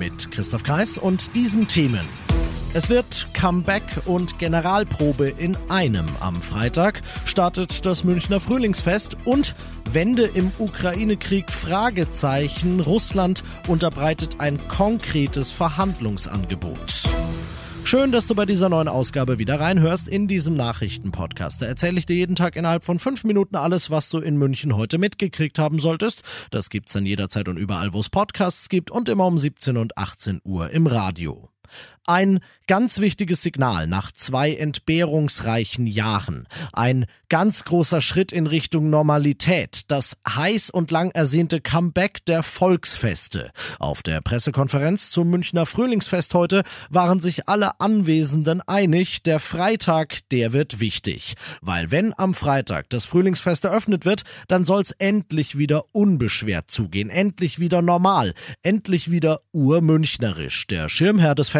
Mit Christoph Kreis und diesen Themen. Es wird Comeback und Generalprobe in einem. Am Freitag startet das Münchner Frühlingsfest und Wende im Ukraine-Krieg Fragezeichen. Russland unterbreitet ein konkretes Verhandlungsangebot. Schön, dass du bei dieser neuen Ausgabe wieder reinhörst in diesem Nachrichtenpodcast. Da erzähle ich dir jeden Tag innerhalb von fünf Minuten alles, was du in München heute mitgekriegt haben solltest. Das gibt's dann jederzeit und überall, wo es Podcasts gibt und immer um 17 und 18 Uhr im Radio. Ein ganz wichtiges Signal nach zwei entbehrungsreichen Jahren. Ein ganz großer Schritt in Richtung Normalität. Das heiß und lang ersehnte Comeback der Volksfeste. Auf der Pressekonferenz zum Münchner Frühlingsfest heute waren sich alle Anwesenden einig, der Freitag, der wird wichtig. Weil wenn am Freitag das Frühlingsfest eröffnet wird, dann soll's endlich wieder unbeschwert zugehen. Endlich wieder normal. Endlich wieder urmünchnerisch. Der Schirmherr des Festes,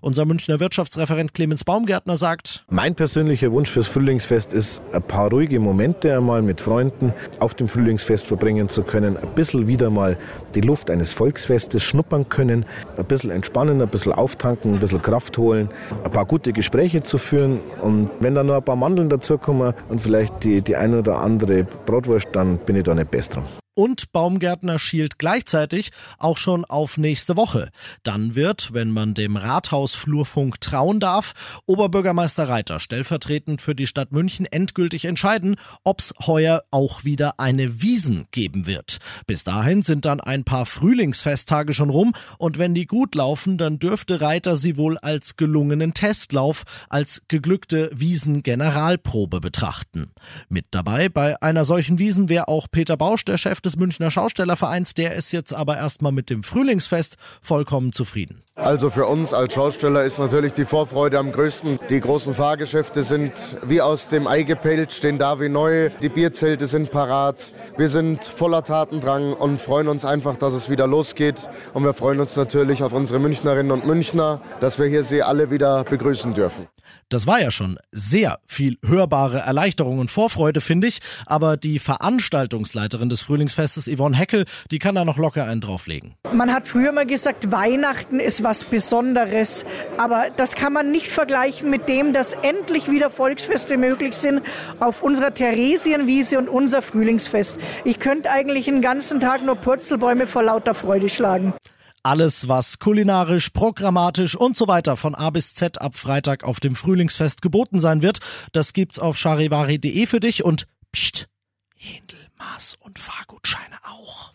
unser Münchner Wirtschaftsreferent Clemens Baumgärtner sagt, Mein persönlicher Wunsch fürs Frühlingsfest ist, ein paar ruhige Momente einmal mit Freunden auf dem Frühlingsfest verbringen zu können, ein bisschen wieder mal die Luft eines Volksfestes schnuppern können, ein bisschen entspannen, ein bisschen auftanken, ein bisschen Kraft holen, ein paar gute Gespräche zu führen und wenn dann noch ein paar Mandeln dazukommen und vielleicht die, die eine oder andere Bratwurst, dann bin ich da nicht besser dran. Und Baumgärtner schielt gleichzeitig auch schon auf nächste Woche. Dann wird, wenn man dem Rathausflurfunk trauen darf, Oberbürgermeister Reiter stellvertretend für die Stadt München endgültig entscheiden, ob's heuer auch wieder eine Wiesen geben wird. Bis dahin sind dann ein paar Frühlingsfesttage schon rum und wenn die gut laufen, dann dürfte Reiter sie wohl als gelungenen Testlauf, als geglückte Wiesen-Generalprobe betrachten. Mit dabei bei einer solchen Wiesen wäre auch Peter Bausch, der Chef des Münchner Schaustellervereins, der ist jetzt aber erstmal mit dem Frühlingsfest vollkommen zufrieden. Also für uns als Schausteller ist natürlich die Vorfreude am größten. Die großen Fahrgeschäfte sind wie aus dem Ei gepellt, stehen da wie neu. Die Bierzelte sind parat. Wir sind voller Tatendrang und freuen uns einfach, dass es wieder losgeht. Und wir freuen uns natürlich auf unsere Münchnerinnen und Münchner, dass wir hier sie alle wieder begrüßen dürfen. Das war ja schon sehr viel hörbare Erleichterung und Vorfreude, finde ich. Aber die Veranstaltungsleiterin des Frühlingsfestes, Yvonne Heckel, die kann da noch locker einen drauflegen. Man hat früher mal gesagt, Weihnachten ist was Besonderes. Aber das kann man nicht vergleichen mit dem, dass endlich wieder Volksfeste möglich sind auf unserer Theresienwiese und unser Frühlingsfest. Ich könnte eigentlich den ganzen Tag nur Purzelbäume vor lauter Freude schlagen. Alles, was kulinarisch, programmatisch und so weiter von A bis Z ab Freitag auf dem Frühlingsfest geboten sein wird, das gibt's auf charivari.de für dich und pst, Händel, Maß und Fahrgutscheine auch.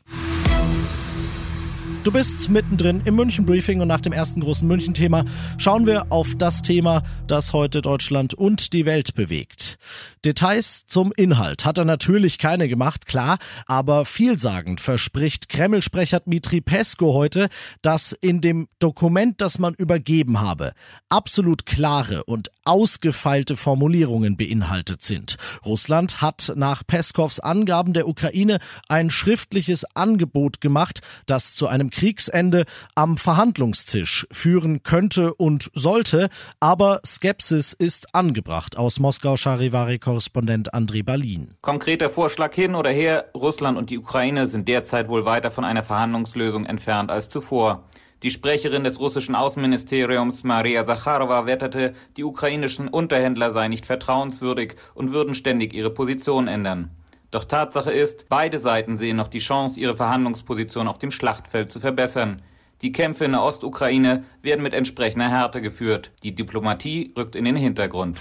Du bist mittendrin im München Briefing und nach dem ersten großen München Thema schauen wir auf das Thema, das heute Deutschland und die Welt bewegt. Details zum Inhalt hat er natürlich keine gemacht, klar, aber vielsagend verspricht Kreml-Sprecher Dmitri Pesko heute, dass in dem Dokument, das man übergeben habe, absolut klare und ausgefeilte Formulierungen beinhaltet sind. Russland hat nach Peskows Angaben der Ukraine ein schriftliches Angebot gemacht, das zu einem Kriegsende am Verhandlungstisch führen könnte und sollte, aber Skepsis ist angebracht aus Moskau Charivari-Korrespondent Andrei Balin. Konkreter Vorschlag hin oder her, Russland und die Ukraine sind derzeit wohl weiter von einer Verhandlungslösung entfernt als zuvor. Die Sprecherin des russischen Außenministeriums Maria Sacharowa wetterte, die ukrainischen Unterhändler seien nicht vertrauenswürdig und würden ständig ihre Position ändern. Doch Tatsache ist, beide Seiten sehen noch die Chance, ihre Verhandlungsposition auf dem Schlachtfeld zu verbessern. Die Kämpfe in der Ostukraine werden mit entsprechender Härte geführt. Die Diplomatie rückt in den Hintergrund.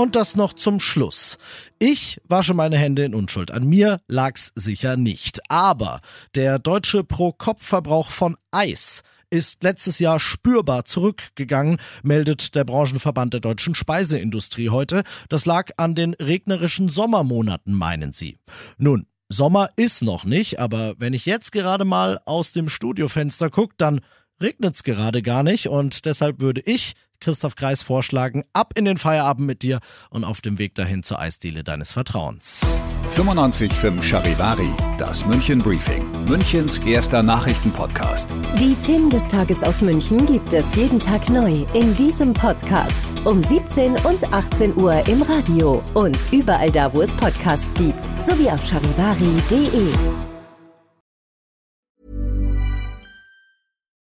Und das noch zum Schluss. Ich wasche meine Hände in Unschuld. An mir lag's sicher nicht. Aber der deutsche Pro-Kopf-Verbrauch von Eis ist letztes Jahr spürbar zurückgegangen, meldet der Branchenverband der deutschen Speiseindustrie heute. Das lag an den regnerischen Sommermonaten, meinen sie. Nun, Sommer ist noch nicht, aber wenn ich jetzt gerade mal aus dem Studiofenster gucke, dann regnet's gerade gar nicht und deshalb würde ich Christoph Kreis vorschlagen, ab in den Feierabend mit dir und auf dem Weg dahin zur Eisdiele deines Vertrauens. 95.5 Charivari, das München Briefing, Münchens erster Nachrichtenpodcast. Die Themen des Tages aus München gibt es jeden Tag neu in diesem Podcast. Um 17 und 18 Uhr im Radio und überall da, wo es Podcasts gibt, sowie auf charivari.de.